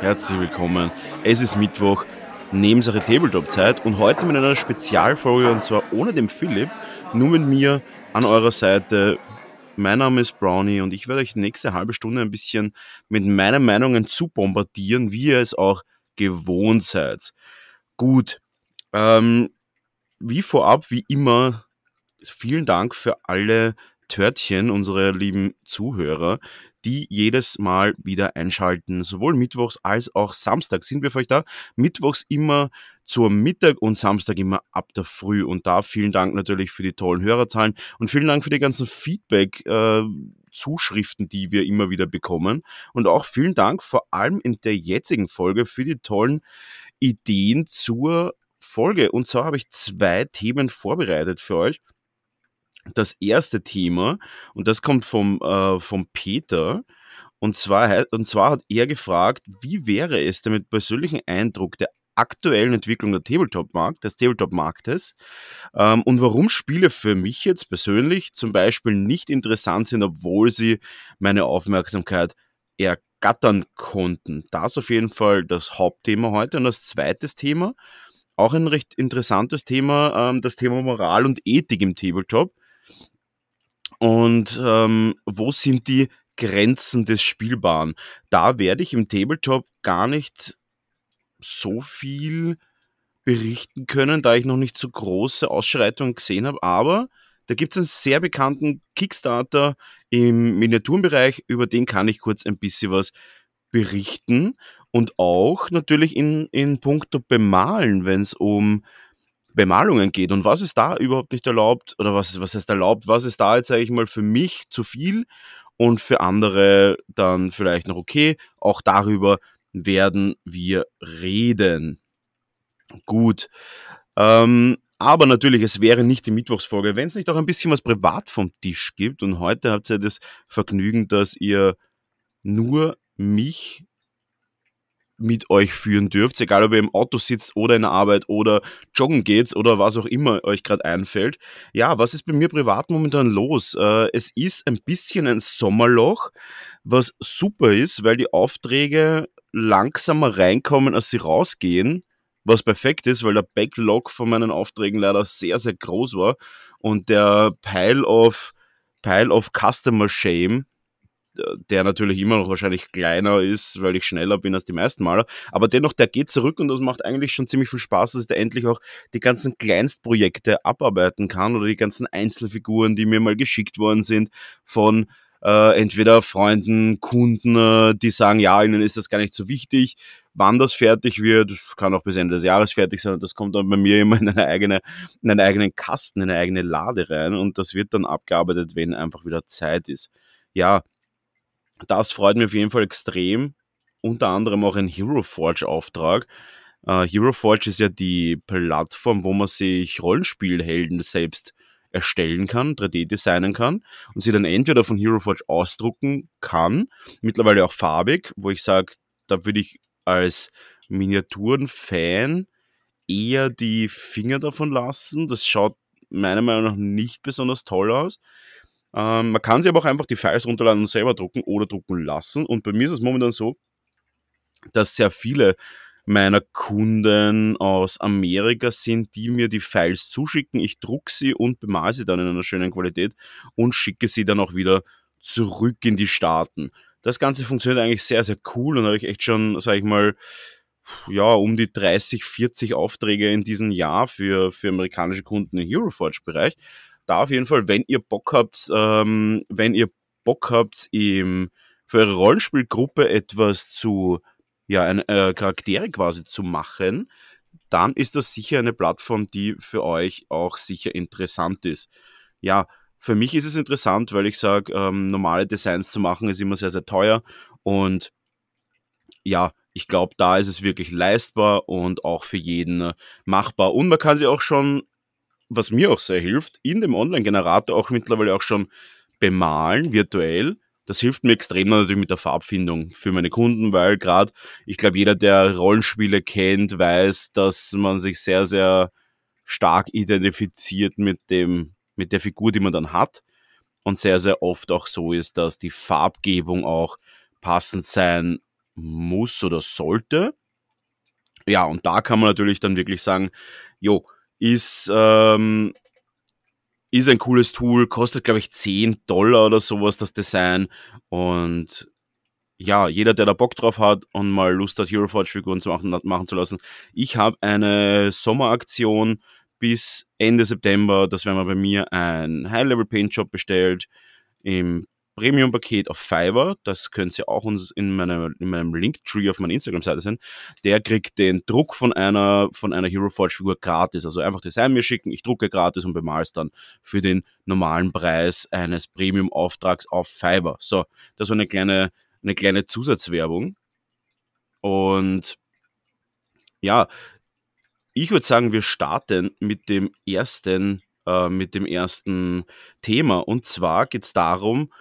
Herzlich willkommen. Es ist Mittwoch, Nebensache Tabletop-Zeit und heute mit einer Spezialfolge und zwar ohne den Philipp, nur mit mir an eurer Seite. Mein Name ist Brownie und ich werde euch die nächste halbe Stunde ein bisschen mit meinen Meinungen zu bombardieren, wie ihr es auch gewohnt seid. Gut, ähm, wie vorab, wie immer, vielen Dank für alle Törtchen, unsere lieben Zuhörer, die jedes Mal wieder einschalten. Sowohl mittwochs als auch Samstag sind wir für euch da. Mittwochs immer zur Mittag und Samstag immer ab der Früh. Und da vielen Dank natürlich für die tollen Hörerzahlen und vielen Dank für die ganzen Feedback. Äh, Zuschriften, die wir immer wieder bekommen. Und auch vielen Dank vor allem in der jetzigen Folge für die tollen Ideen zur Folge. Und zwar habe ich zwei Themen vorbereitet für euch das erste Thema, und das kommt vom, äh, vom Peter, und zwar, und zwar hat er gefragt, wie wäre es denn mit persönlichen Eindruck der aktuellen Entwicklung der Tabletop-Markt, des Tabletop-Marktes ähm, und warum Spiele für mich jetzt persönlich zum Beispiel nicht interessant sind, obwohl sie meine Aufmerksamkeit ergattern konnten. Das auf jeden Fall das Hauptthema heute. Und das zweite Thema, auch ein recht interessantes Thema, ähm, das Thema Moral und Ethik im Tabletop. Und ähm, wo sind die Grenzen des Spielbaren? Da werde ich im Tabletop gar nicht so viel berichten können, da ich noch nicht so große Ausschreitungen gesehen habe. Aber da gibt es einen sehr bekannten Kickstarter im Miniaturenbereich, über den kann ich kurz ein bisschen was berichten. Und auch natürlich in, in puncto Bemalen, wenn es um Bemalungen geht und was ist da überhaupt nicht erlaubt oder was, was heißt erlaubt, was ist da jetzt, sage ich mal, für mich zu viel und für andere dann vielleicht noch okay. Auch darüber werden wir reden. Gut. Ähm, aber natürlich, es wäre nicht die Mittwochsfolge, wenn es nicht auch ein bisschen was privat vom Tisch gibt. Und heute habt ihr das Vergnügen, dass ihr nur mich mit euch führen dürft, egal ob ihr im Auto sitzt oder in der Arbeit oder joggen geht oder was auch immer euch gerade einfällt. Ja, was ist bei mir privat momentan los? Äh, es ist ein bisschen ein Sommerloch, was super ist, weil die Aufträge langsamer reinkommen, als sie rausgehen, was perfekt ist, weil der Backlog von meinen Aufträgen leider sehr, sehr groß war und der Pile of, Pile of Customer Shame der natürlich immer noch wahrscheinlich kleiner ist, weil ich schneller bin als die meisten Maler. Aber dennoch, der geht zurück und das macht eigentlich schon ziemlich viel Spaß, dass ich da endlich auch die ganzen Kleinstprojekte abarbeiten kann oder die ganzen Einzelfiguren, die mir mal geschickt worden sind von äh, entweder Freunden, Kunden, äh, die sagen, ja, ihnen ist das gar nicht so wichtig, wann das fertig wird, kann auch bis Ende des Jahres fertig sein, das kommt dann bei mir immer in eine eigene, in einen eigenen Kasten, in eine eigene Lade rein und das wird dann abgearbeitet, wenn einfach wieder Zeit ist. Ja, das freut mich auf jeden Fall extrem. Unter anderem auch ein Hero Forge Auftrag. Uh, Hero Forge ist ja die Plattform, wo man sich Rollenspielhelden selbst erstellen kann, 3D designen kann und sie dann entweder von Hero Forge ausdrucken kann, mittlerweile auch farbig, wo ich sage, da würde ich als Miniaturen-Fan eher die Finger davon lassen. Das schaut meiner Meinung nach nicht besonders toll aus. Ähm, man kann sich aber auch einfach die Files runterladen und selber drucken oder drucken lassen. Und bei mir ist es momentan so, dass sehr viele meiner Kunden aus Amerika sind, die mir die Files zuschicken. Ich drucke sie und bemale sie dann in einer schönen Qualität und schicke sie dann auch wieder zurück in die Staaten. Das Ganze funktioniert eigentlich sehr, sehr cool und habe ich echt schon, sage ich mal, ja, um die 30, 40 Aufträge in diesem Jahr für, für amerikanische Kunden im HeroForge-Bereich da auf jeden Fall, wenn ihr Bock habt, ähm, wenn ihr Bock habt, im, für eure Rollenspielgruppe etwas zu, ja, eine, äh, Charaktere quasi zu machen, dann ist das sicher eine Plattform, die für euch auch sicher interessant ist. Ja, für mich ist es interessant, weil ich sage, ähm, normale Designs zu machen ist immer sehr, sehr teuer und ja, ich glaube, da ist es wirklich leistbar und auch für jeden äh, machbar. Und man kann sie auch schon was mir auch sehr hilft, in dem Online-Generator auch mittlerweile auch schon bemalen, virtuell. Das hilft mir extrem natürlich mit der Farbfindung für meine Kunden, weil gerade, ich glaube, jeder, der Rollenspiele kennt, weiß, dass man sich sehr, sehr stark identifiziert mit dem, mit der Figur, die man dann hat. Und sehr, sehr oft auch so ist, dass die Farbgebung auch passend sein muss oder sollte. Ja, und da kann man natürlich dann wirklich sagen, jo, ist, ähm, ist ein cooles Tool, kostet, glaube ich, 10 Dollar oder sowas, das Design. Und ja, jeder, der da Bock drauf hat und mal Lust hat, Hero Forge Figuren zu machen, machen zu lassen. Ich habe eine Sommeraktion bis Ende September, dass wenn man bei mir ein High-Level Paint Shop bestellt, im Premium-Paket auf Fiverr, das könnt ihr auch uns in, meiner, in meinem Linktree auf meiner Instagram-Seite sehen, der kriegt den Druck von einer, von einer Hero Forge-Figur gratis. Also einfach Design mir schicken, ich drucke gratis und bemal es dann für den normalen Preis eines Premium-Auftrags auf Fiverr. So, das war eine kleine, eine kleine Zusatzwerbung. Und ja, ich würde sagen, wir starten mit dem ersten, äh, mit dem ersten Thema. Und zwar geht es darum,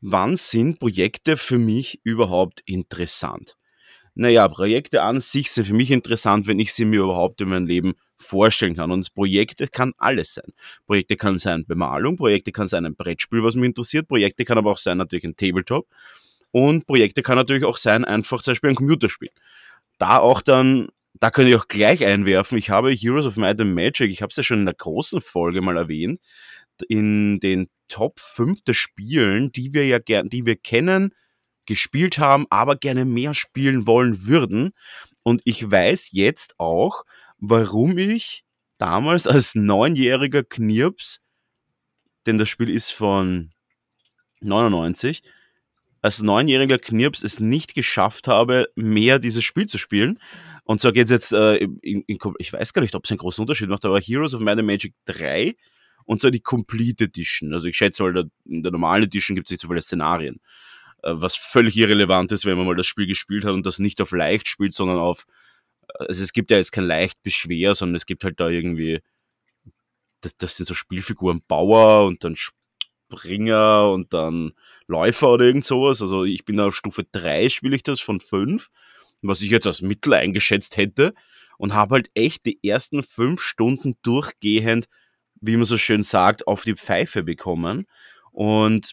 wann sind Projekte für mich überhaupt interessant? Naja, Projekte an sich sind für mich interessant, wenn ich sie mir überhaupt in meinem Leben vorstellen kann. Und Projekte kann alles sein. Projekte kann sein Bemalung, Projekte kann sein ein Brettspiel, was mich interessiert, Projekte kann aber auch sein natürlich ein Tabletop. Und Projekte kann natürlich auch sein einfach zum Beispiel ein Computerspiel. Da auch dann da könnte ich auch gleich einwerfen, ich habe Heroes of Might and Magic, ich habe es ja schon in der großen Folge mal erwähnt, in den Top 5 der Spielen, die wir ja gern, die wir kennen, gespielt haben, aber gerne mehr spielen wollen würden. Und ich weiß jetzt auch, warum ich damals als neunjähriger Knirps, denn das Spiel ist von 99, als neunjähriger Knirps es nicht geschafft habe, mehr dieses Spiel zu spielen. Und zwar geht es jetzt, äh, in, in, ich weiß gar nicht, ob es einen großen Unterschied macht, aber Heroes of Might and Magic 3 und zwar die Complete Edition. Also ich schätze mal, in der normalen Edition gibt es nicht so viele Szenarien. Äh, was völlig irrelevant ist, wenn man mal das Spiel gespielt hat und das nicht auf leicht spielt, sondern auf, also es gibt ja jetzt kein leicht bis schwer, sondern es gibt halt da irgendwie, das, das sind so Spielfiguren Bauer und dann Springer und dann Läufer oder irgend sowas. Also ich bin auf Stufe 3 spiele ich das von 5, was ich jetzt als Mittel eingeschätzt hätte und habe halt echt die ersten fünf Stunden durchgehend, wie man so schön sagt, auf die Pfeife bekommen. Und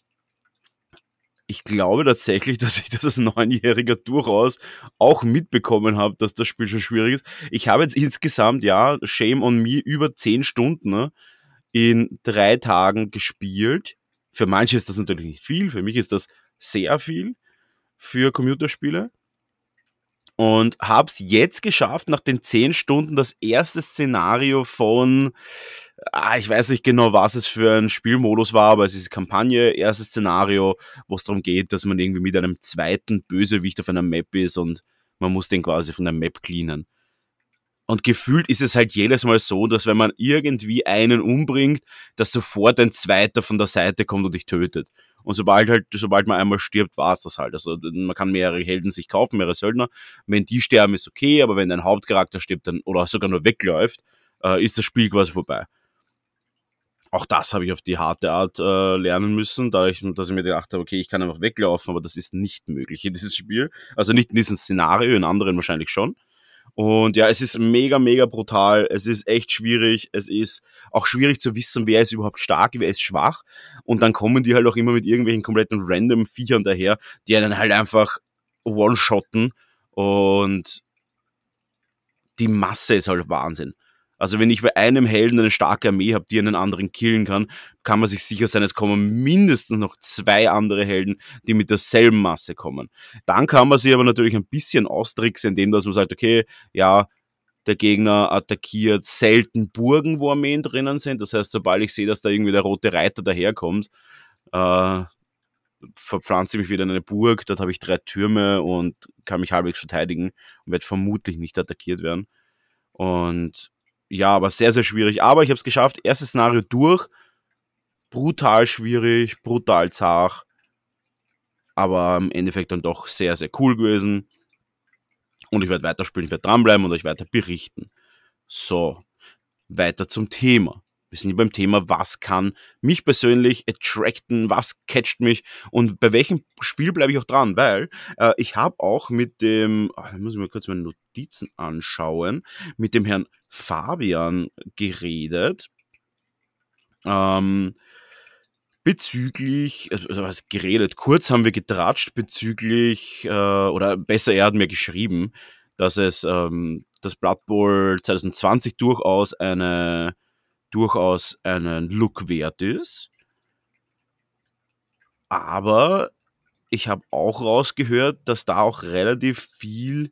ich glaube tatsächlich, dass ich das als Neunjähriger durchaus auch mitbekommen habe, dass das Spiel schon schwierig ist. Ich habe jetzt insgesamt, ja, Shame on Me, über zehn Stunden in drei Tagen gespielt. Für manche ist das natürlich nicht viel, für mich ist das sehr viel für Computerspiele. Und habe es jetzt geschafft, nach den zehn Stunden das erste Szenario von, ah, ich weiß nicht genau, was es für ein Spielmodus war, aber es ist Kampagne, erstes Szenario, wo es darum geht, dass man irgendwie mit einem zweiten Bösewicht auf einer Map ist und man muss den quasi von der Map cleanen. Und gefühlt ist es halt jedes Mal so, dass wenn man irgendwie einen umbringt, dass sofort ein zweiter von der Seite kommt und dich tötet. Und sobald halt, sobald man einmal stirbt, war es das halt. Also man kann mehrere Helden sich kaufen, mehrere Söldner. Wenn die sterben, ist okay, aber wenn ein Hauptcharakter stirbt dann, oder sogar nur wegläuft, äh, ist das Spiel quasi vorbei. Auch das habe ich auf die harte Art äh, lernen müssen, da ich, dass ich mir gedacht habe, okay, ich kann einfach weglaufen, aber das ist nicht möglich in dieses Spiel. Also nicht in diesem Szenario, in anderen wahrscheinlich schon. Und ja, es ist mega, mega brutal. Es ist echt schwierig. Es ist auch schwierig zu wissen, wer ist überhaupt stark, wer ist schwach. Und dann kommen die halt auch immer mit irgendwelchen kompletten random Viechern daher, die einen halt einfach one-shotten. Und die Masse ist halt Wahnsinn. Also wenn ich bei einem Helden eine starke Armee habe, die einen anderen killen kann, kann man sich sicher sein, es kommen mindestens noch zwei andere Helden, die mit derselben Masse kommen. Dann kann man sie aber natürlich ein bisschen austricksen, indem dass man sagt, okay, ja, der Gegner attackiert selten Burgen, wo Armeen drinnen sind. Das heißt, sobald ich sehe, dass da irgendwie der rote Reiter daherkommt, äh, verpflanze ich mich wieder in eine Burg, dort habe ich drei Türme und kann mich halbwegs verteidigen und werde vermutlich nicht attackiert werden. Und ja, aber sehr, sehr schwierig. Aber ich habe es geschafft. Erstes Szenario durch. Brutal schwierig, brutal zart. Aber im Endeffekt dann doch sehr, sehr cool gewesen. Und ich werde weiterspielen, ich werde dranbleiben und euch weiter berichten. So, weiter zum Thema. Wir sind hier beim Thema, was kann mich persönlich attracten, was catcht mich und bei welchem Spiel bleibe ich auch dran, weil äh, ich habe auch mit dem, oh, da muss ich mir kurz meine Notizen anschauen, mit dem Herrn Fabian geredet. Ähm, bezüglich, also also was geredet, kurz haben wir getratscht bezüglich, äh, oder besser, er hat mir geschrieben, dass es ähm, das Blood Bowl 2020 durchaus eine durchaus einen Look wert ist. Aber ich habe auch rausgehört, dass da auch relativ viel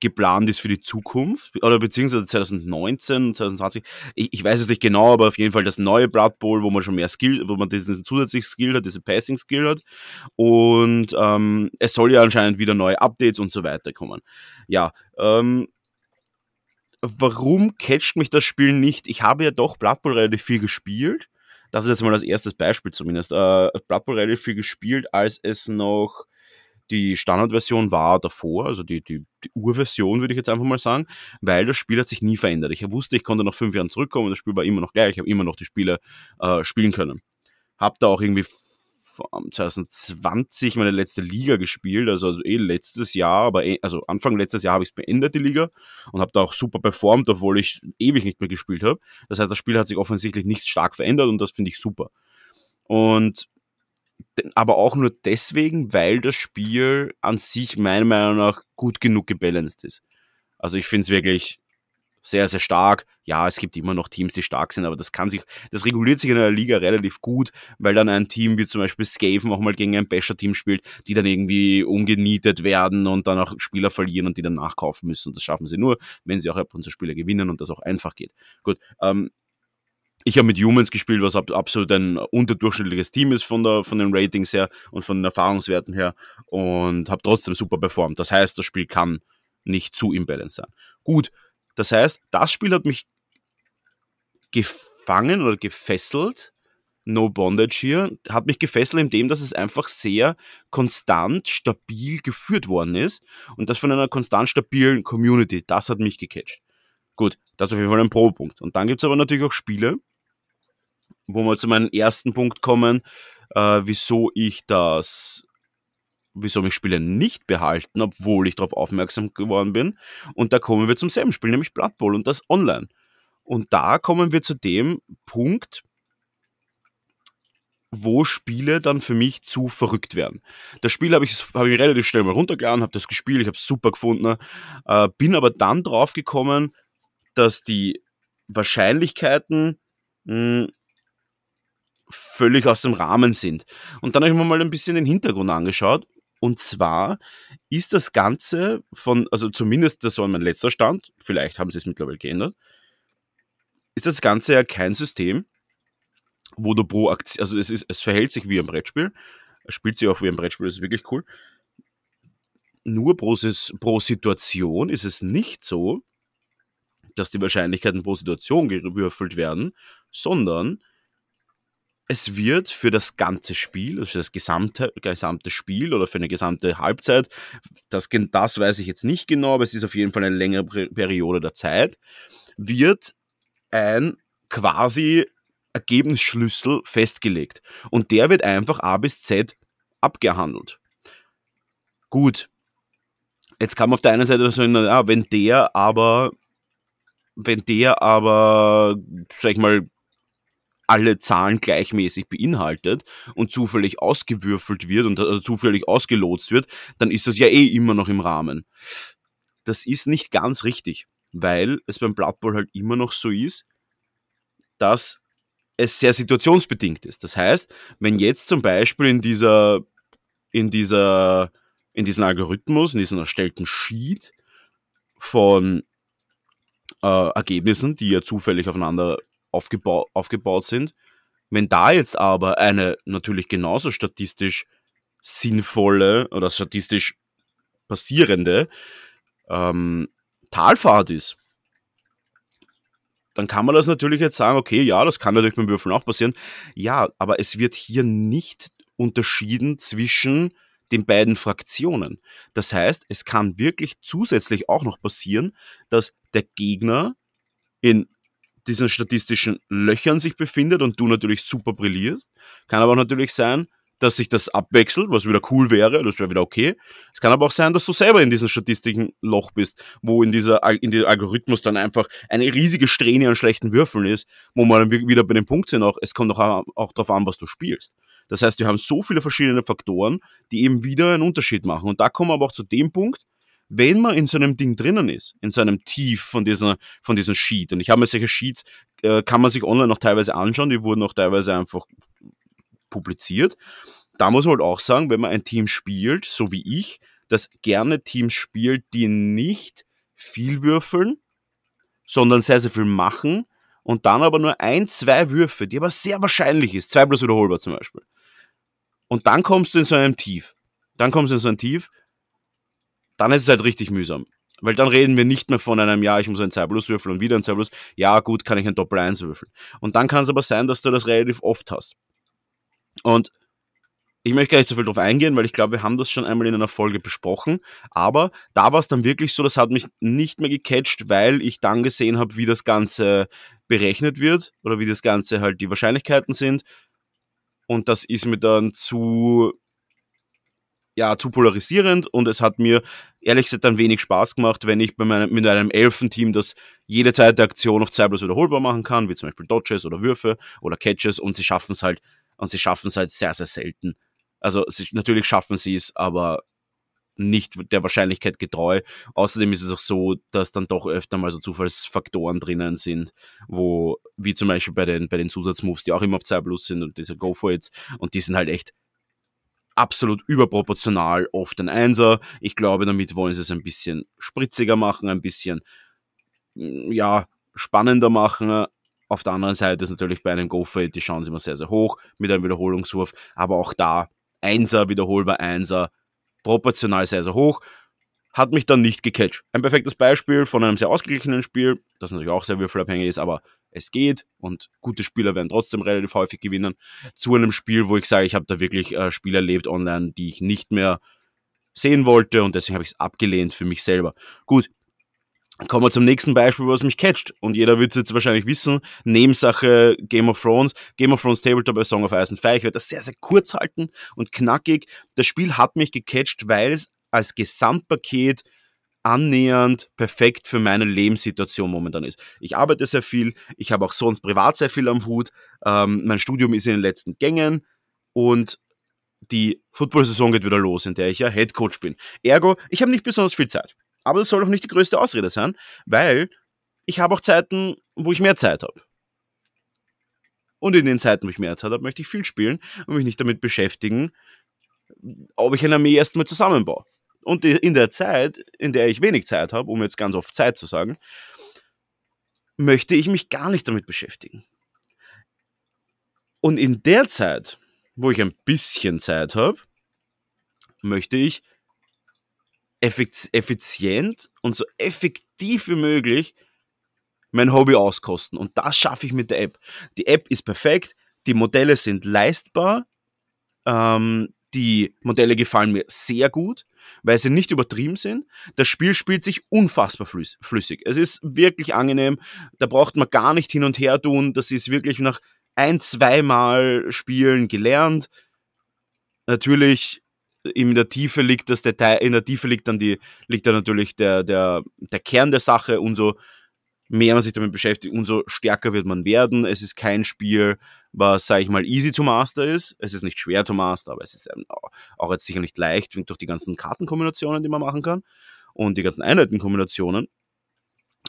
geplant ist für die Zukunft oder beziehungsweise 2019, 2020. Ich, ich, weiß es nicht genau, aber auf jeden Fall das neue Blood Bowl, wo man schon mehr Skill, wo man diesen zusätzlichen Skill hat, diese Passing Skill hat. Und ähm, es soll ja anscheinend wieder neue Updates und so weiter kommen. Ja, ähm, warum catcht mich das Spiel nicht? Ich habe ja doch Blood Bowl relativ viel gespielt. Das ist jetzt mal das erste Beispiel zumindest. Äh, Blood Bowl relativ viel gespielt, als es noch die Standardversion war davor, also die, die, die Urversion, würde ich jetzt einfach mal sagen, weil das Spiel hat sich nie verändert. Ich wusste, ich konnte nach fünf Jahren zurückkommen, das Spiel war immer noch gleich, ich habe immer noch die Spiele äh, spielen können. Hab da auch irgendwie 2020 meine letzte Liga gespielt, also, also eh letztes Jahr, aber eh, also Anfang letztes Jahr habe ich es beendet, die Liga, und habe da auch super performt, obwohl ich ewig nicht mehr gespielt habe. Das heißt, das Spiel hat sich offensichtlich nicht stark verändert und das finde ich super. Und aber auch nur deswegen, weil das Spiel an sich meiner Meinung nach gut genug gebalanced ist. Also ich finde es wirklich sehr, sehr stark. Ja, es gibt immer noch Teams, die stark sind, aber das kann sich, das reguliert sich in der Liga relativ gut, weil dann ein Team wie zum Beispiel Skaven auch mal gegen ein Basher-Team spielt, die dann irgendwie ungenietet werden und dann auch Spieler verlieren und die dann nachkaufen müssen. Und das schaffen sie nur, wenn sie auch ab und zu Spiele gewinnen und das auch einfach geht. Gut, ähm, ich habe mit Humans gespielt, was absolut ein unterdurchschnittliches Team ist von, der, von den Ratings her und von den Erfahrungswerten her und habe trotzdem super performt. Das heißt, das Spiel kann nicht zu imbalanced sein. Gut, das heißt, das Spiel hat mich gefangen oder gefesselt. No Bondage hier hat mich gefesselt, indem dass es einfach sehr konstant, stabil geführt worden ist und das von einer konstant stabilen Community. Das hat mich gecatcht. Gut, das ist auf jeden Fall ein Pro-Punkt. Und dann gibt es aber natürlich auch Spiele, wo wir zu meinem ersten Punkt kommen, äh, wieso ich das, wieso mich Spiele nicht behalten, obwohl ich darauf aufmerksam geworden bin. Und da kommen wir zum selben Spiel, nämlich Blood Bowl und das online. Und da kommen wir zu dem Punkt, wo Spiele dann für mich zu verrückt werden. Das Spiel habe ich, hab ich relativ schnell mal runtergeladen, habe das gespielt, ich habe es super gefunden, äh, bin aber dann drauf gekommen, dass die Wahrscheinlichkeiten mh, hm, völlig aus dem Rahmen sind. Und dann habe ich mir mal ein bisschen den Hintergrund angeschaut. Und zwar ist das Ganze von, also zumindest das war mein letzter Stand, vielleicht haben sie es mittlerweile geändert, ist das Ganze ja kein System, wo du pro Aktion, also es, ist, es verhält sich wie ein Brettspiel, es spielt sich auch wie ein Brettspiel, das ist wirklich cool. Nur pro, pro Situation ist es nicht so, dass die Wahrscheinlichkeiten pro Situation gewürfelt werden, sondern es wird für das ganze Spiel, also für das gesamte, gesamte Spiel oder für eine gesamte Halbzeit, das, das weiß ich jetzt nicht genau, aber es ist auf jeden Fall eine längere Periode der Zeit, wird ein quasi Ergebnisschlüssel festgelegt. Und der wird einfach A bis Z abgehandelt. Gut. Jetzt kann man auf der einen Seite sagen, ja, wenn der aber, wenn der aber, sag ich mal, alle Zahlen gleichmäßig beinhaltet und zufällig ausgewürfelt wird und also zufällig ausgelotst wird, dann ist das ja eh immer noch im Rahmen. Das ist nicht ganz richtig, weil es beim Blood Bowl halt immer noch so ist, dass es sehr situationsbedingt ist. Das heißt, wenn jetzt zum Beispiel in dieser, in dieser, in diesem Algorithmus, in diesem erstellten Sheet von äh, Ergebnissen, die ja zufällig aufeinander aufgebau aufgebaut sind. Wenn da jetzt aber eine natürlich genauso statistisch sinnvolle oder statistisch passierende ähm, Talfahrt ist, dann kann man das natürlich jetzt sagen, okay, ja, das kann natürlich beim Würfeln auch passieren. Ja, aber es wird hier nicht unterschieden zwischen den beiden Fraktionen. Das heißt, es kann wirklich zusätzlich auch noch passieren, dass der Gegner in diesen statistischen Löchern sich befindet und du natürlich super brillierst. Kann aber auch natürlich sein, dass sich das abwechselt, was wieder cool wäre, das wäre wieder okay. Es kann aber auch sein, dass du selber in diesem Statistikenloch bist, wo in dieser in diesem Algorithmus dann einfach eine riesige Strähne an schlechten Würfeln ist, wo man dann wieder bei dem Punkt sind auch, es kommt auch, auch darauf an, was du spielst. Das heißt, wir haben so viele verschiedene Faktoren, die eben wieder einen Unterschied machen. Und da kommen wir aber auch zu dem Punkt, wenn man in so einem Ding drinnen ist, in so einem Tief von dieser, von diesem Sheet, und ich habe mir solche Sheets, äh, kann man sich online noch teilweise anschauen, die wurden auch teilweise einfach publiziert. Da muss man halt auch sagen, wenn man ein Team spielt, so wie ich, das gerne Teams spielt, die nicht viel würfeln, sondern sehr, sehr viel machen und dann aber nur ein, zwei Würfe, die aber sehr wahrscheinlich ist, zwei plus wiederholbar zum Beispiel. Und dann kommst du in so einem Tief. Dann kommst du in so ein Tief, dann ist es halt richtig mühsam. Weil dann reden wir nicht mehr von einem, ja, ich muss ein 2 Plus würfeln und wieder ein 2 Plus. Ja, gut, kann ich ein Doppel 1 würfeln. Und dann kann es aber sein, dass du das relativ oft hast. Und ich möchte gar nicht so viel drauf eingehen, weil ich glaube, wir haben das schon einmal in einer Folge besprochen. Aber da war es dann wirklich so, das hat mich nicht mehr gecatcht, weil ich dann gesehen habe, wie das Ganze berechnet wird oder wie das Ganze halt die Wahrscheinlichkeiten sind. Und das ist mir dann zu ja, zu polarisierend und es hat mir ehrlich gesagt dann wenig Spaß gemacht, wenn ich bei meinem, mit einem Elfenteam das jede zweite Aktion auf zwei plus wiederholbar machen kann, wie zum Beispiel Dodges oder Würfe oder Catches und sie schaffen es halt, und sie schaffen es halt sehr, sehr selten. Also sie, natürlich schaffen sie es, aber nicht der Wahrscheinlichkeit getreu. Außerdem ist es auch so, dass dann doch öfter mal so Zufallsfaktoren drinnen sind, wo, wie zum Beispiel bei den, bei den Zusatzmoves, die auch immer auf 2 Plus sind und diese Go for It, und die sind halt echt absolut überproportional oft ein Einser. Ich glaube, damit wollen sie es ein bisschen spritziger machen, ein bisschen, mm, ja, spannender machen. Auf der anderen Seite ist natürlich bei einem Go-For die Chance immer sehr, sehr hoch mit einem Wiederholungswurf. Aber auch da Einser, wiederholbar Einser, proportional sehr, sehr hoch hat mich dann nicht gecatcht. Ein perfektes Beispiel von einem sehr ausgeglichenen Spiel, das natürlich auch sehr würfelabhängig ist, aber es geht und gute Spieler werden trotzdem relativ häufig gewinnen, zu einem Spiel, wo ich sage, ich habe da wirklich äh, Spiele erlebt online, die ich nicht mehr sehen wollte und deswegen habe ich es abgelehnt für mich selber. Gut, Kommen wir zum nächsten Beispiel, was mich catcht. Und jeder wird es jetzt wahrscheinlich wissen. Nebensache Game of Thrones. Game of Thrones Tabletop bei Song of Ice and Fire. Ich werde das sehr, sehr kurz halten und knackig. Das Spiel hat mich gecatcht, weil es als Gesamtpaket annähernd perfekt für meine Lebenssituation momentan ist. Ich arbeite sehr viel, ich habe auch sonst privat sehr viel am Hut, ähm, mein Studium ist in den letzten Gängen und die Football-Saison geht wieder los, in der ich ja Head Coach bin. Ergo, ich habe nicht besonders viel Zeit. Aber das soll auch nicht die größte Ausrede sein, weil ich habe auch Zeiten, wo ich mehr Zeit habe. Und in den Zeiten, wo ich mehr Zeit habe, möchte ich viel spielen und mich nicht damit beschäftigen, ob ich eine Armee erstmal zusammenbaue. Und in der Zeit, in der ich wenig Zeit habe, um jetzt ganz oft Zeit zu sagen, möchte ich mich gar nicht damit beschäftigen. Und in der Zeit, wo ich ein bisschen Zeit habe, möchte ich effizient und so effektiv wie möglich mein Hobby auskosten. Und das schaffe ich mit der App. Die App ist perfekt, die Modelle sind leistbar, ähm, die Modelle gefallen mir sehr gut weil sie nicht übertrieben sind. Das Spiel spielt sich unfassbar flüssig. Es ist wirklich angenehm. Da braucht man gar nicht hin und her tun. Das ist wirklich nach ein, zweimal Spielen gelernt. Natürlich in der Tiefe liegt das Detail, in der Tiefe liegt dann die, liegt dann natürlich der, der, der Kern der Sache und so mehr man sich damit beschäftigt, umso stärker wird man werden. Es ist kein Spiel, was, sage ich mal, easy to master ist. Es ist nicht schwer to master, aber es ist auch jetzt sicher nicht leicht durch die ganzen Kartenkombinationen, die man machen kann und die ganzen Einheitenkombinationen.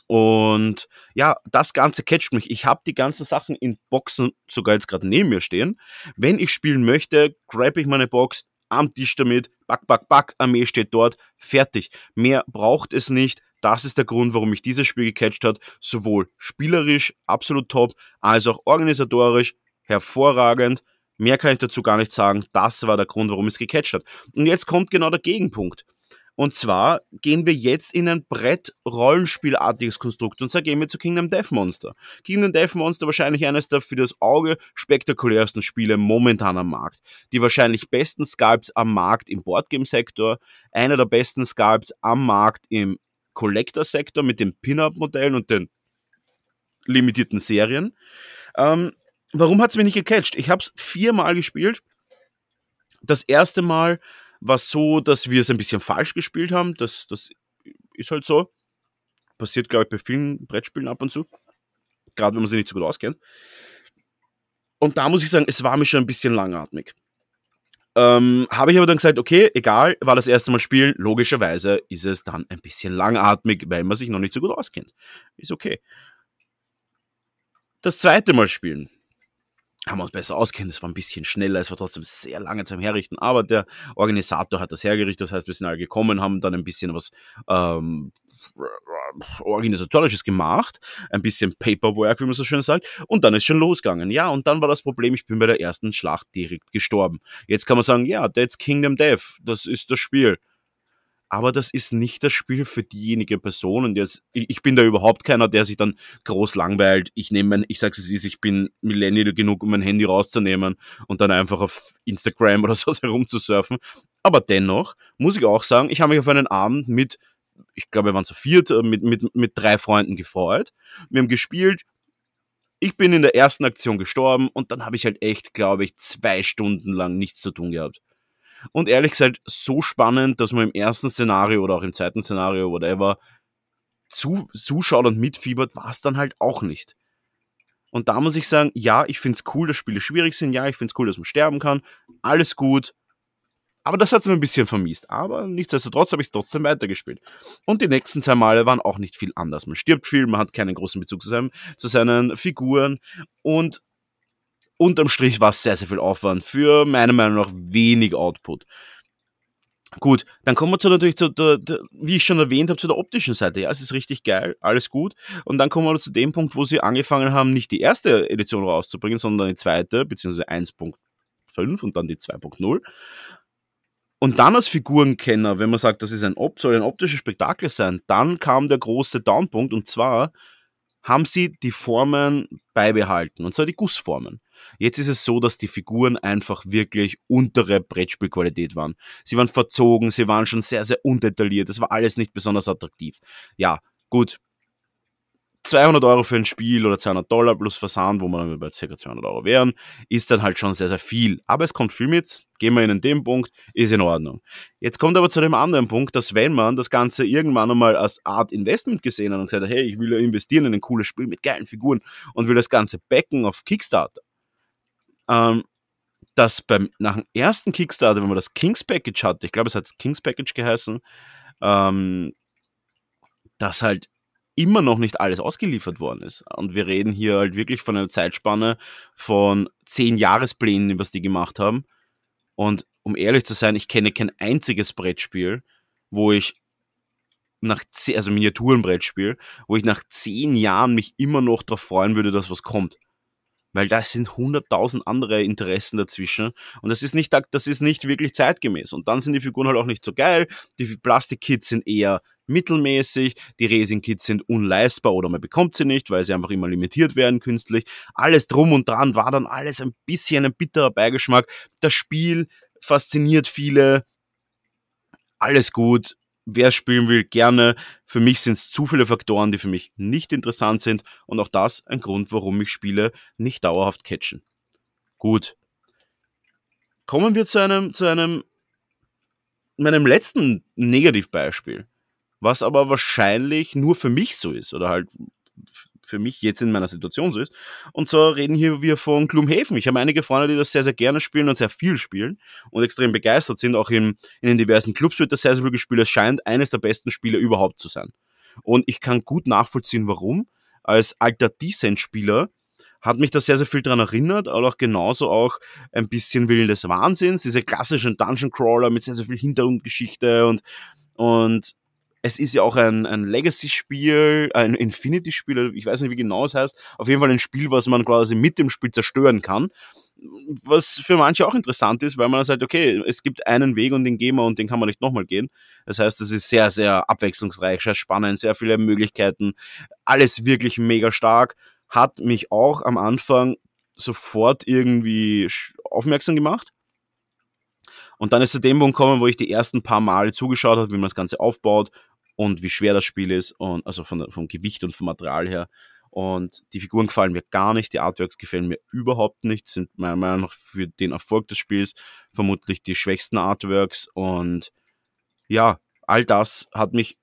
Und ja, das Ganze catcht mich. Ich habe die ganzen Sachen in Boxen sogar jetzt gerade neben mir stehen. Wenn ich spielen möchte, grab ich meine Box, am Tisch damit, back, back, back, Armee steht dort, fertig. Mehr braucht es nicht. Das ist der Grund, warum mich dieses Spiel gecatcht hat. Sowohl spielerisch absolut top, als auch organisatorisch hervorragend. Mehr kann ich dazu gar nicht sagen. Das war der Grund, warum es gecatcht hat. Und jetzt kommt genau der Gegenpunkt. Und zwar gehen wir jetzt in ein Brett-Rollenspielartiges Konstrukt. Und zwar gehen wir zu Kingdom Death Monster. Kingdom Death Monster wahrscheinlich eines der für das Auge spektakulärsten Spiele momentan am Markt. Die wahrscheinlich besten Sculpts am Markt im Boardgame-Sektor. Einer der besten Sculpts am Markt im Collector-Sektor mit den Pin-Up-Modellen und den limitierten Serien. Ähm, warum hat es mich nicht gecatcht? Ich habe es viermal gespielt Das erste Mal war so, dass wir es ein bisschen falsch gespielt haben. Das, das ist halt so. Passiert, glaube ich, bei vielen Brettspielen ab und zu. Gerade wenn man sich nicht so gut auskennt. Und da muss ich sagen, es war mir schon ein bisschen langatmig. Ähm, Habe ich aber dann gesagt, okay, egal, war das erste Mal spielen. Logischerweise ist es dann ein bisschen langatmig, weil man sich noch nicht so gut auskennt. Ist okay. Das zweite Mal spielen haben wir uns besser auskennen. Es war ein bisschen schneller, es war trotzdem sehr lange zum Herrichten, aber der Organisator hat das hergerichtet. Das heißt, wir sind alle gekommen, haben dann ein bisschen was ähm, organisatorisches gemacht, ein bisschen Paperwork, wie man so schön sagt, und dann ist schon losgegangen. Ja, und dann war das Problem, ich bin bei der ersten Schlacht direkt gestorben. Jetzt kann man sagen, ja, that's Kingdom Death, das ist das Spiel aber das ist nicht das Spiel für diejenige Person. Und jetzt, ich, bin da überhaupt keiner, der sich dann groß langweilt. Ich nehme mein, ich sag's es ist, ich bin Millennial genug, um mein Handy rauszunehmen und dann einfach auf Instagram oder so herumzusurfen. Aber dennoch muss ich auch sagen, ich habe mich auf einen Abend mit, ich glaube, wir waren zu viert, äh, mit, mit, mit drei Freunden gefreut. Wir haben gespielt, ich bin in der ersten Aktion gestorben und dann habe ich halt echt, glaube ich, zwei Stunden lang nichts zu tun gehabt. Und ehrlich gesagt, so spannend, dass man im ersten Szenario oder auch im zweiten Szenario, whatever, zu, zuschaut und mitfiebert, war es dann halt auch nicht. Und da muss ich sagen, ja, ich finde es cool, dass Spiele schwierig sind, ja, ich finde es cool, dass man sterben kann, alles gut. Aber das hat es mir ein bisschen vermisst. Aber nichtsdestotrotz habe ich es trotzdem weitergespielt. Und die nächsten zwei Male waren auch nicht viel anders. Man stirbt viel, man hat keinen großen Bezug zu, seinem, zu seinen Figuren. Und unterm Strich war es sehr, sehr viel Aufwand für meiner Meinung nach wenig Output. Gut, dann kommen wir zu natürlich zu der, der, wie ich schon erwähnt habe, zu der optischen Seite. Ja, es ist richtig geil, alles gut. Und dann kommen wir zu dem Punkt, wo sie angefangen haben, nicht die erste Edition rauszubringen, sondern die zweite, beziehungsweise 1.5 und dann die 2.0. Und dann als Figurenkenner, wenn man sagt, das ist ein, soll ein optisches Spektakel sein, dann kam der große Downpunkt und zwar haben sie die Formen beibehalten, und zwar die Gussformen. Jetzt ist es so, dass die Figuren einfach wirklich untere Brettspielqualität waren. Sie waren verzogen, sie waren schon sehr, sehr undetailliert, es war alles nicht besonders attraktiv. Ja, gut, 200 Euro für ein Spiel oder 200 Dollar plus Versand, wo wir dann bei ca. 200 Euro wären, ist dann halt schon sehr, sehr viel. Aber es kommt viel mit, gehen wir in den Punkt, ist in Ordnung. Jetzt kommt aber zu dem anderen Punkt, dass wenn man das Ganze irgendwann einmal als Art Investment gesehen hat und gesagt hat, hey, ich will ja investieren in ein cooles Spiel mit geilen Figuren und will das Ganze backen auf Kickstarter, ähm, dass beim, nach dem ersten Kickstarter, wenn man das Kings Package hatte, ich glaube, es hat Kings Package geheißen, ähm, dass halt immer noch nicht alles ausgeliefert worden ist. Und wir reden hier halt wirklich von einer Zeitspanne von zehn Jahresplänen, was die gemacht haben. Und um ehrlich zu sein, ich kenne kein einziges Brettspiel, wo ich nach zehn, also Miniaturenbrettspiel, wo ich nach zehn Jahren mich immer noch darauf freuen würde, dass was kommt. Weil da sind hunderttausend andere Interessen dazwischen und das ist nicht, das ist nicht wirklich zeitgemäß. Und dann sind die Figuren halt auch nicht so geil. Die Plastikkits sind eher mittelmäßig, die Resin-Kits sind unleistbar oder man bekommt sie nicht, weil sie einfach immer limitiert werden künstlich. Alles drum und dran war dann alles ein bisschen ein bitterer Beigeschmack. Das Spiel fasziniert viele. Alles gut. Wer spielen will, gerne. Für mich sind es zu viele Faktoren, die für mich nicht interessant sind und auch das ein Grund, warum mich Spiele nicht dauerhaft catchen. Gut. Kommen wir zu einem, zu einem, meinem letzten Negativbeispiel was aber wahrscheinlich nur für mich so ist oder halt für mich jetzt in meiner Situation so ist. Und zwar reden hier wir von Gloomhaven. Ich habe einige Freunde, die das sehr, sehr gerne spielen und sehr viel spielen und extrem begeistert sind. Auch in, in den diversen Clubs wird das sehr, sehr viel gespielt. Es scheint eines der besten Spiele überhaupt zu sein. Und ich kann gut nachvollziehen, warum. Als alter Decent-Spieler hat mich da sehr, sehr viel daran erinnert, aber auch genauso auch ein bisschen Willen des Wahnsinns, diese klassischen Dungeon Crawler mit sehr, sehr viel Hintergrundgeschichte und, und es ist ja auch ein, ein Legacy-Spiel, ein Infinity-Spiel, ich weiß nicht, wie genau es heißt. Auf jeden Fall ein Spiel, was man quasi mit dem Spiel zerstören kann. Was für manche auch interessant ist, weil man sagt, okay, es gibt einen Weg und den gehen wir und den kann man nicht nochmal gehen. Das heißt, es ist sehr, sehr abwechslungsreich, sehr spannend, sehr viele Möglichkeiten. Alles wirklich mega stark. Hat mich auch am Anfang sofort irgendwie aufmerksam gemacht und dann ist zu dem Punkt gekommen, wo ich die ersten paar Male zugeschaut habe, wie man das Ganze aufbaut und wie schwer das Spiel ist, und, also von, vom Gewicht und vom Material her. Und die Figuren gefallen mir gar nicht, die Artworks gefallen mir überhaupt nicht, sind meiner Meinung nach für den Erfolg des Spiels vermutlich die schwächsten Artworks. Und ja, all das hat mich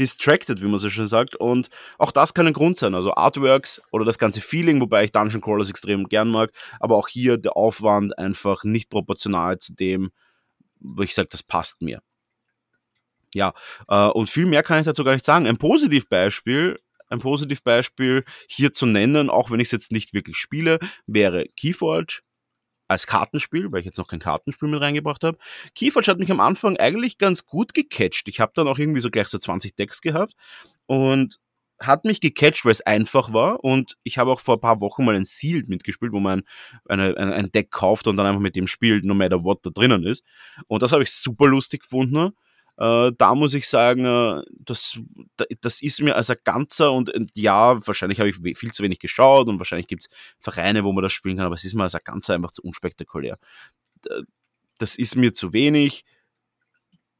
distracted, wie man so schön sagt. Und auch das kann ein Grund sein. Also Artworks oder das ganze Feeling, wobei ich Dungeon Crawlers extrem gern mag, aber auch hier der Aufwand einfach nicht proportional zu dem, wo ich sage, das passt mir. Ja, äh, und viel mehr kann ich dazu gar nicht sagen. Ein Positivbeispiel, ein Positivbeispiel hier zu nennen, auch wenn ich es jetzt nicht wirklich spiele, wäre Keyforge als Kartenspiel, weil ich jetzt noch kein Kartenspiel mit reingebracht habe. Keyforge hat mich am Anfang eigentlich ganz gut gecatcht. Ich habe dann auch irgendwie so gleich so 20 Decks gehabt und hat mich gecatcht, weil es einfach war und ich habe auch vor ein paar Wochen mal ein Sealed mitgespielt, wo man eine, ein, ein Deck kauft und dann einfach mit dem spielt, no matter what da drinnen ist. Und das habe ich super lustig gefunden. Äh, da muss ich sagen, äh, das, das ist mir als ein ganzer und ja, wahrscheinlich habe ich viel zu wenig geschaut und wahrscheinlich gibt es Vereine, wo man das spielen kann, aber es ist mir als ein ganzer einfach zu unspektakulär. Das ist mir zu wenig.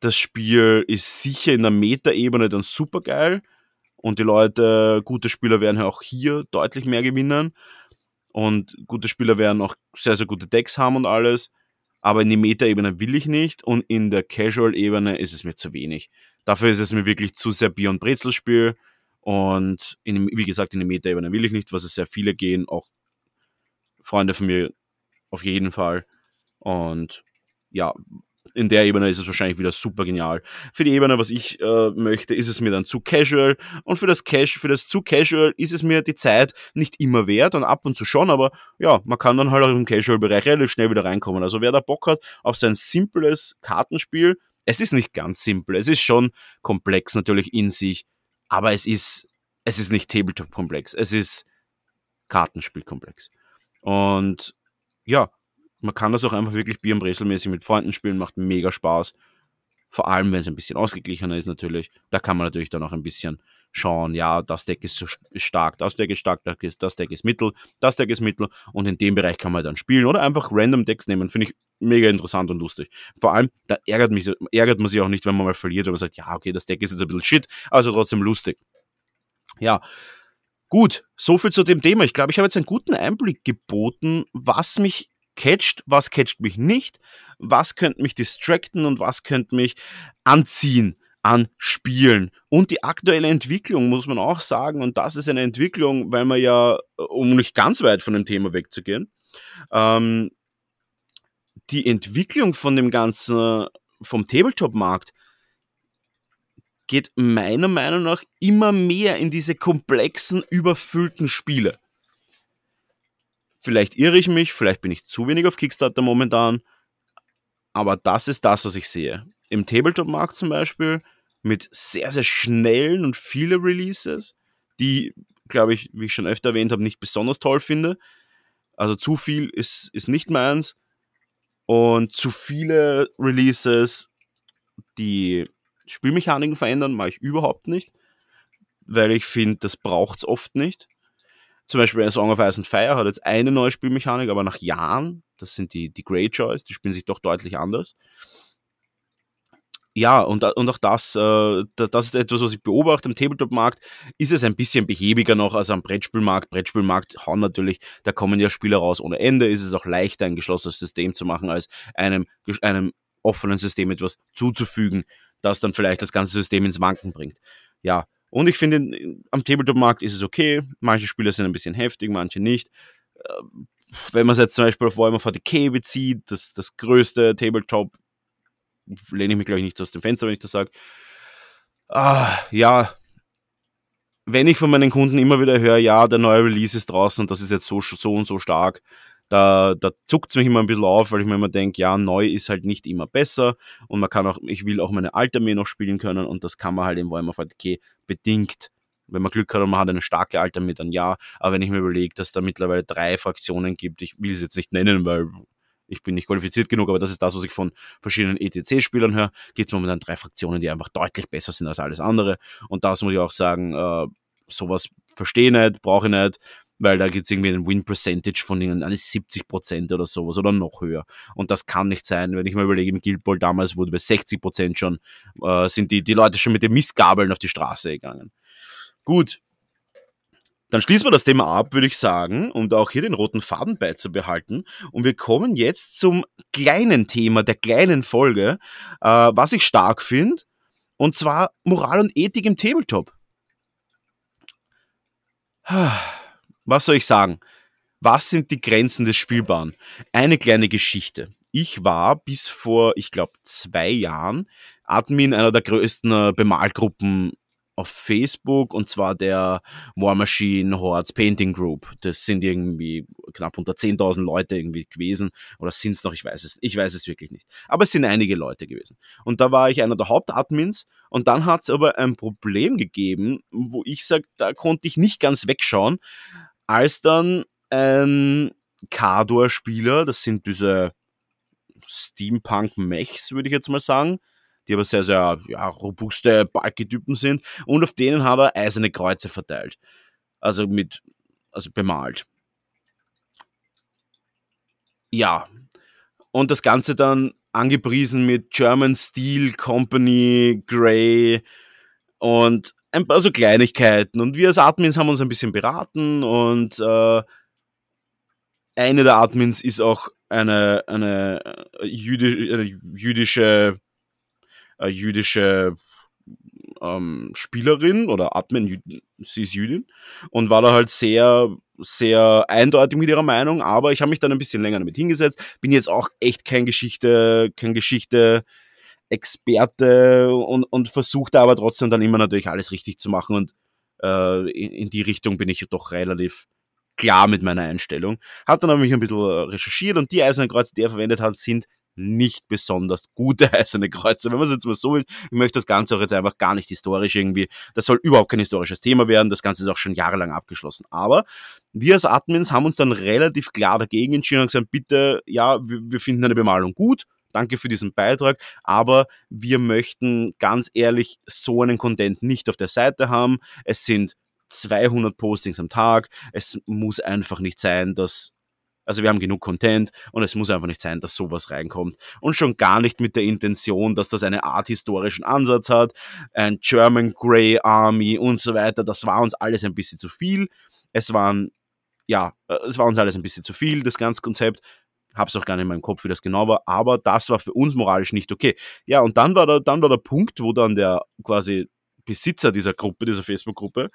Das Spiel ist sicher in der Meta-Ebene dann super geil und die Leute, gute Spieler werden auch hier deutlich mehr gewinnen und gute Spieler werden auch sehr, sehr gute Decks haben und alles aber in die Meta-Ebene will ich nicht und in der Casual-Ebene ist es mir zu wenig. Dafür ist es mir wirklich zu sehr Bier- und Brezelspiel und in, wie gesagt, in die Meta-Ebene will ich nicht, was es sehr viele gehen, auch Freunde von mir auf jeden Fall. Und ja, in der Ebene ist es wahrscheinlich wieder super genial. Für die Ebene, was ich äh, möchte, ist es mir dann zu casual. Und für das, Cash, für das zu casual ist es mir die Zeit nicht immer wert und ab und zu schon, aber ja, man kann dann halt auch im Casual-Bereich relativ schnell wieder reinkommen. Also wer da Bock hat auf so ein simples Kartenspiel, es ist nicht ganz simpel, es ist schon komplex natürlich in sich, aber es ist, es ist nicht Tabletop-komplex, es ist Kartenspiel-komplex. Und ja, man kann das auch einfach wirklich Bier- und Breselmäßig mit Freunden spielen, macht mega Spaß. Vor allem, wenn es ein bisschen ausgeglichener ist natürlich. Da kann man natürlich dann auch ein bisschen schauen, ja, das Deck ist, so stark, das Deck ist stark, das, ist, das Deck ist mittel, das Deck ist mittel und in dem Bereich kann man dann spielen oder einfach random Decks nehmen, finde ich mega interessant und lustig. Vor allem, da ärgert, mich, ärgert man sich auch nicht, wenn man mal verliert, aber sagt, ja, okay, das Deck ist jetzt ein bisschen shit, also trotzdem lustig. Ja, gut, soviel zu dem Thema. Ich glaube, ich habe jetzt einen guten Einblick geboten, was mich catcht, was catcht mich nicht, was könnte mich distracten und was könnte mich anziehen an Spielen. Und die aktuelle Entwicklung muss man auch sagen, und das ist eine Entwicklung, weil man ja, um nicht ganz weit von dem Thema wegzugehen, ähm, die Entwicklung von dem ganzen, vom Tabletop-Markt geht meiner Meinung nach immer mehr in diese komplexen, überfüllten Spiele. Vielleicht irre ich mich, vielleicht bin ich zu wenig auf Kickstarter momentan, aber das ist das, was ich sehe. Im Tabletop-Markt zum Beispiel mit sehr, sehr schnellen und viele Releases, die, glaube ich, wie ich schon öfter erwähnt habe, nicht besonders toll finde. Also zu viel ist, ist nicht meins. Und zu viele Releases, die Spielmechaniken verändern, mache ich überhaupt nicht. Weil ich finde, das braucht es oft nicht. Zum Beispiel A Song of Ice and Fire hat jetzt eine neue Spielmechanik, aber nach Jahren, das sind die, die Greyjoys, die spielen sich doch deutlich anders. Ja, und, und auch das, äh, das ist etwas, was ich beobachte. Im Tabletop-Markt ist es ein bisschen behäbiger noch als am Brettspielmarkt. Brettspielmarkt hauen natürlich, da kommen ja Spieler raus ohne Ende. Ist es auch leichter, ein geschlossenes System zu machen, als einem, einem offenen System etwas zuzufügen, das dann vielleicht das ganze System ins Wanken bringt. Ja, und ich finde, am Tabletop-Markt ist es okay. Manche Spiele sind ein bisschen heftig, manche nicht. Ähm, wenn man es jetzt zum Beispiel auf Warhammer 40k bezieht, das, das größte Tabletop, lehne ich mich, glaube ich, nicht aus dem Fenster, wenn ich das sage. Ah, ja, wenn ich von meinen Kunden immer wieder höre, ja, der neue Release ist draußen und das ist jetzt so, so und so stark, da, da zuckt es mich immer ein bisschen auf, weil ich mir immer denke, ja, neu ist halt nicht immer besser und man kann auch, ich will auch meine alte Armee noch spielen können und das kann man halt im Warhammer 40k bedingt. Wenn man Glück hat und man hat eine starke alte Armee, dann ja. Aber wenn ich mir überlege, dass da mittlerweile drei Fraktionen gibt, ich will es jetzt nicht nennen, weil ich bin nicht qualifiziert genug, aber das ist das, was ich von verschiedenen ETC-Spielern höre, gibt es momentan drei Fraktionen, die einfach deutlich besser sind als alles andere. Und das muss ich auch sagen, äh, sowas verstehe ich nicht, brauche ich nicht weil da gibt es irgendwie einen Win-Percentage von ihnen, eine 70% oder sowas oder noch höher. Und das kann nicht sein. Wenn ich mal überlege, im Guild Ball damals wurde bei 60% schon, äh, sind die, die Leute schon mit den Missgabeln auf die Straße gegangen. Gut. dann schließen wir das Thema ab, würde ich sagen, um auch hier den roten Faden beizubehalten. Und wir kommen jetzt zum kleinen Thema der kleinen Folge, äh, was ich stark finde, und zwar Moral und Ethik im Tabletop. Was soll ich sagen? Was sind die Grenzen des Spielbaren? Eine kleine Geschichte. Ich war bis vor, ich glaube, zwei Jahren Admin einer der größten äh, Bemalgruppen auf Facebook und zwar der War Machine Hordes Painting Group. Das sind irgendwie knapp unter 10.000 Leute irgendwie gewesen oder sind es noch, ich weiß es, ich weiß es wirklich nicht. Aber es sind einige Leute gewesen. Und da war ich einer der Hauptadmins und dann hat es aber ein Problem gegeben, wo ich sage, da konnte ich nicht ganz wegschauen, als dann ein Kador-Spieler, das sind diese Steampunk-Mechs, würde ich jetzt mal sagen, die aber sehr, sehr ja, robuste, balkige Typen sind. Und auf denen hat er eiserne Kreuze verteilt. Also mit, also bemalt. Ja. Und das Ganze dann angepriesen mit German Steel Company, Grey und ein paar so Kleinigkeiten. Und wir als Admins haben uns ein bisschen beraten und äh, eine der Admins ist auch eine, eine, äh, jüdi eine jüdische äh, jüdische ähm, Spielerin oder Admin, sie ist Jüdin und war da halt sehr, sehr eindeutig mit ihrer Meinung, aber ich habe mich dann ein bisschen länger damit hingesetzt, bin jetzt auch echt kein Geschichte, kein Geschichte Experte und, und versuchte aber trotzdem dann immer natürlich alles richtig zu machen und äh, in, in die Richtung bin ich doch relativ klar mit meiner Einstellung. Hab dann aber mich ein bisschen recherchiert und die Eisernen Kreuze, die er verwendet hat, sind nicht besonders gute eiserne Kreuze. Wenn man es jetzt mal so will, ich möchte das Ganze auch jetzt einfach gar nicht historisch irgendwie, das soll überhaupt kein historisches Thema werden, das Ganze ist auch schon jahrelang abgeschlossen. Aber wir als Admins haben uns dann relativ klar dagegen entschieden und gesagt, bitte, ja, wir, wir finden eine Bemalung gut, danke für diesen Beitrag, aber wir möchten ganz ehrlich so einen Content nicht auf der Seite haben. Es sind 200 Postings am Tag. Es muss einfach nicht sein, dass also wir haben genug Content und es muss einfach nicht sein, dass sowas reinkommt. Und schon gar nicht mit der Intention, dass das eine Art historischen Ansatz hat, ein German Grey Army und so weiter. Das war uns alles ein bisschen zu viel. Es waren, ja, äh, es war uns alles ein bisschen zu viel, das ganze Konzept. Hab's auch gar nicht in meinem Kopf, wie das genau war, aber das war für uns moralisch nicht okay. Ja, und dann war der, dann war der Punkt, wo dann der quasi Besitzer dieser Gruppe, dieser Facebook-Gruppe,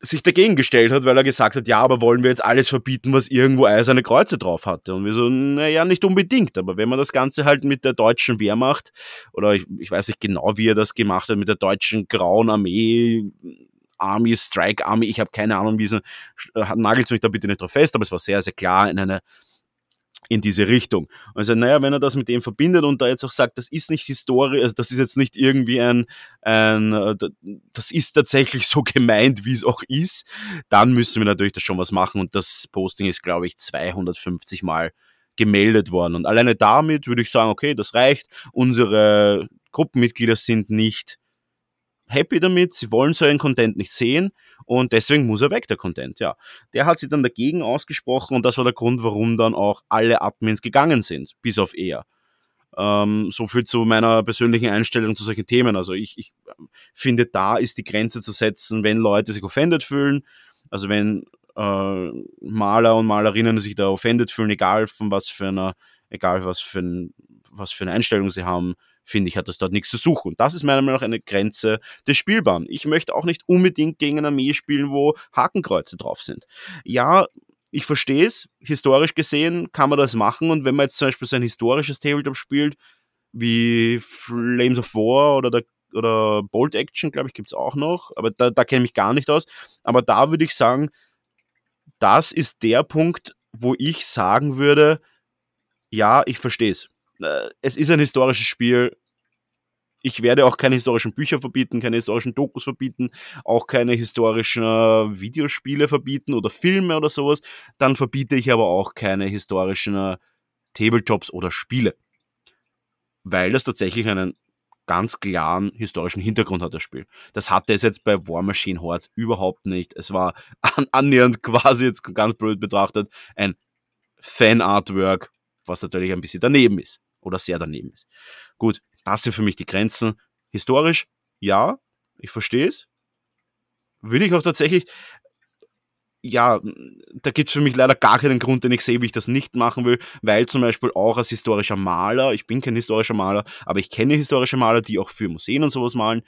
sich dagegen gestellt hat, weil er gesagt hat, ja, aber wollen wir jetzt alles verbieten, was irgendwo eiserne Kreuze drauf hatte? Und wir so, naja, nicht unbedingt, aber wenn man das Ganze halt mit der deutschen Wehrmacht, oder ich, ich weiß nicht genau, wie er das gemacht hat, mit der deutschen Grauen Armee, Army, Strike Army, ich habe keine Ahnung, wie es, nagelt mich da bitte nicht drauf fest, aber es war sehr, sehr klar in eine in diese Richtung. Also, naja, wenn er das mit dem verbindet und da jetzt auch sagt, das ist nicht Historie, also das ist jetzt nicht irgendwie ein, ein, äh, das ist tatsächlich so gemeint, wie es auch ist, dann müssen wir natürlich da schon was machen und das Posting ist, glaube ich, 250 Mal gemeldet worden. Und alleine damit würde ich sagen, okay, das reicht. Unsere Gruppenmitglieder sind nicht happy damit, sie wollen so einen Content nicht sehen und deswegen muss er weg, der Content, ja. Der hat sich dann dagegen ausgesprochen und das war der Grund, warum dann auch alle Admins gegangen sind, bis auf er. Ähm, so viel zu meiner persönlichen Einstellung zu solchen Themen. Also ich, ich finde, da ist die Grenze zu setzen, wenn Leute sich offended fühlen, also wenn äh, Maler und Malerinnen sich da offended fühlen, egal von was für einer, egal was für, ein, was für eine Einstellung sie haben, finde ich, hat das dort nichts zu suchen. Und das ist meiner Meinung nach eine Grenze des Spielbaren. Ich möchte auch nicht unbedingt gegen eine Armee spielen, wo Hakenkreuze drauf sind. Ja, ich verstehe es, historisch gesehen kann man das machen und wenn man jetzt zum Beispiel so ein historisches Tabletop spielt, wie Flames of War oder der oder Bolt Action, glaube ich, gibt es auch noch, aber da, da kenne ich mich gar nicht aus. Aber da würde ich sagen, das ist der Punkt, wo ich sagen würde, ja, ich verstehe es. Es ist ein historisches Spiel. Ich werde auch keine historischen Bücher verbieten, keine historischen Dokus verbieten, auch keine historischen äh, Videospiele verbieten oder Filme oder sowas. Dann verbiete ich aber auch keine historischen äh, Tabletops oder Spiele. Weil das tatsächlich einen ganz klaren historischen Hintergrund hat, das Spiel. Das hatte es jetzt bei War Machine Hordes überhaupt nicht. Es war an, annähernd quasi jetzt ganz blöd betrachtet ein Fan-Artwork, was natürlich ein bisschen daneben ist oder sehr daneben ist. Gut, das sind für mich die Grenzen. Historisch, ja, ich verstehe es. würde ich auch tatsächlich ja, da gibt es für mich leider gar keinen Grund, den ich sehe, wie ich das nicht machen will, weil zum Beispiel auch als historischer Maler, ich bin kein historischer Maler, aber ich kenne historische Maler, die auch für Museen und sowas malen,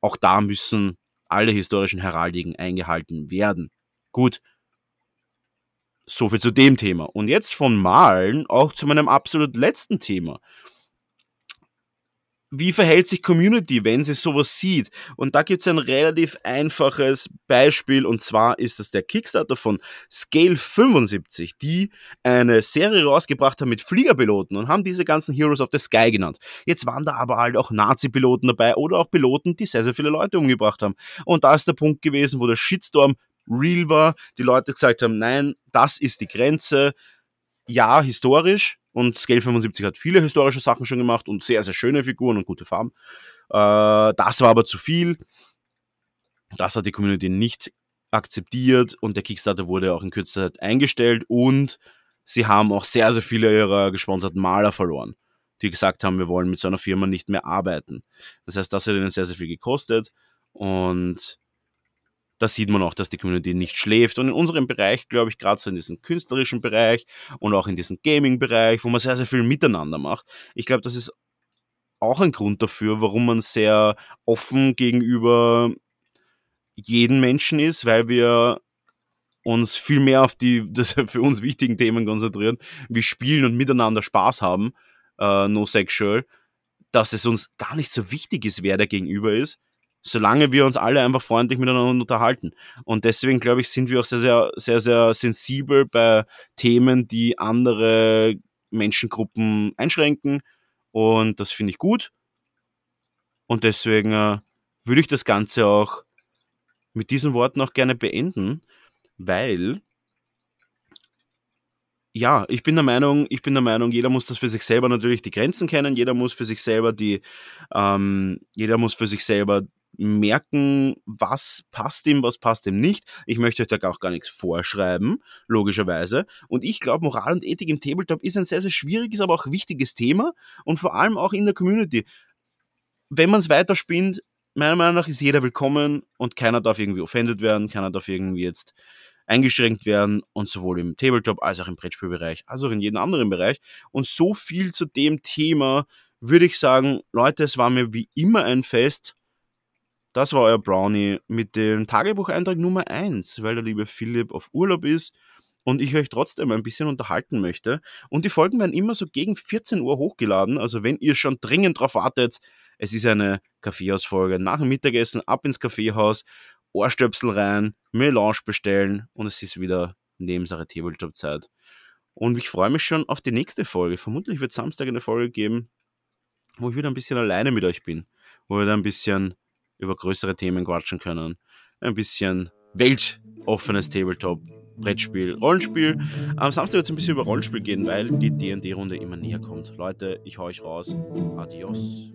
auch da müssen alle historischen Heraldiken eingehalten werden. Gut. So viel zu dem Thema. Und jetzt von Malen auch zu meinem absolut letzten Thema wie verhält sich Community, wenn sie sowas sieht? Und da gibt es ein relativ einfaches Beispiel und zwar ist das der Kickstarter von Scale 75, die eine Serie rausgebracht haben mit Fliegerpiloten und haben diese ganzen Heroes of the Sky genannt. Jetzt waren da aber halt auch Nazi-Piloten dabei oder auch Piloten, die sehr, sehr viele Leute umgebracht haben. Und da ist der Punkt gewesen, wo der Shitstorm real war, die Leute gesagt haben, nein, das ist die Grenze, ja, historisch, und Scale 75 hat viele historische Sachen schon gemacht und sehr, sehr schöne Figuren und gute Farben. Äh, das war aber zu viel. Das hat die Community nicht akzeptiert und der Kickstarter wurde auch in kürzester Zeit eingestellt und sie haben auch sehr, sehr viele ihrer gesponserten Maler verloren, die gesagt haben, wir wollen mit so einer Firma nicht mehr arbeiten. Das heißt, das hat ihnen sehr, sehr viel gekostet und da sieht man auch, dass die Community nicht schläft. Und in unserem Bereich, glaube ich, gerade so in diesem künstlerischen Bereich und auch in diesem Gaming-Bereich, wo man sehr, sehr viel miteinander macht, ich glaube, das ist auch ein Grund dafür, warum man sehr offen gegenüber jeden Menschen ist, weil wir uns viel mehr auf die für uns wichtigen Themen konzentrieren, wie spielen und miteinander Spaß haben, uh, no sexual, dass es uns gar nicht so wichtig ist, wer der Gegenüber ist, solange wir uns alle einfach freundlich miteinander unterhalten. Und deswegen, glaube ich, sind wir auch sehr, sehr, sehr, sehr sensibel bei Themen, die andere Menschengruppen einschränken. Und das finde ich gut. Und deswegen äh, würde ich das Ganze auch mit diesen Worten auch gerne beenden, weil ja, ich bin der Meinung, ich bin der Meinung, jeder muss das für sich selber natürlich die Grenzen kennen, jeder muss für sich selber die, ähm, jeder muss für sich selber merken, was passt ihm, was passt ihm nicht. Ich möchte euch da auch gar nichts vorschreiben, logischerweise. Und ich glaube, Moral und Ethik im Tabletop ist ein sehr, sehr schwieriges, aber auch wichtiges Thema und vor allem auch in der Community. Wenn man es weiterspinnt, meiner Meinung nach ist jeder willkommen und keiner darf irgendwie offended werden, keiner darf irgendwie jetzt eingeschränkt werden und sowohl im Tabletop als auch im Brettspielbereich, als auch in jedem anderen Bereich. Und so viel zu dem Thema würde ich sagen, Leute, es war mir wie immer ein Fest. Das war euer Brownie mit dem Tagebucheintrag Nummer 1, weil der liebe Philipp auf Urlaub ist und ich euch trotzdem ein bisschen unterhalten möchte. Und die Folgen werden immer so gegen 14 Uhr hochgeladen. Also wenn ihr schon dringend drauf wartet, es ist eine Kaffeehausfolge. Nach dem Mittagessen ab ins Kaffeehaus, Ohrstöpsel rein, Melange bestellen und es ist wieder Nebensache Tabletop-Zeit. Und ich freue mich schon auf die nächste Folge. Vermutlich wird Samstag eine Folge geben, wo ich wieder ein bisschen alleine mit euch bin. Wo wir da ein bisschen über größere Themen quatschen können. Ein bisschen weltoffenes Tabletop, Brettspiel, Rollenspiel. Am Samstag wird es ein bisschen über Rollenspiel gehen, weil die D&D-Runde immer näher kommt. Leute, ich hau euch raus. Adios.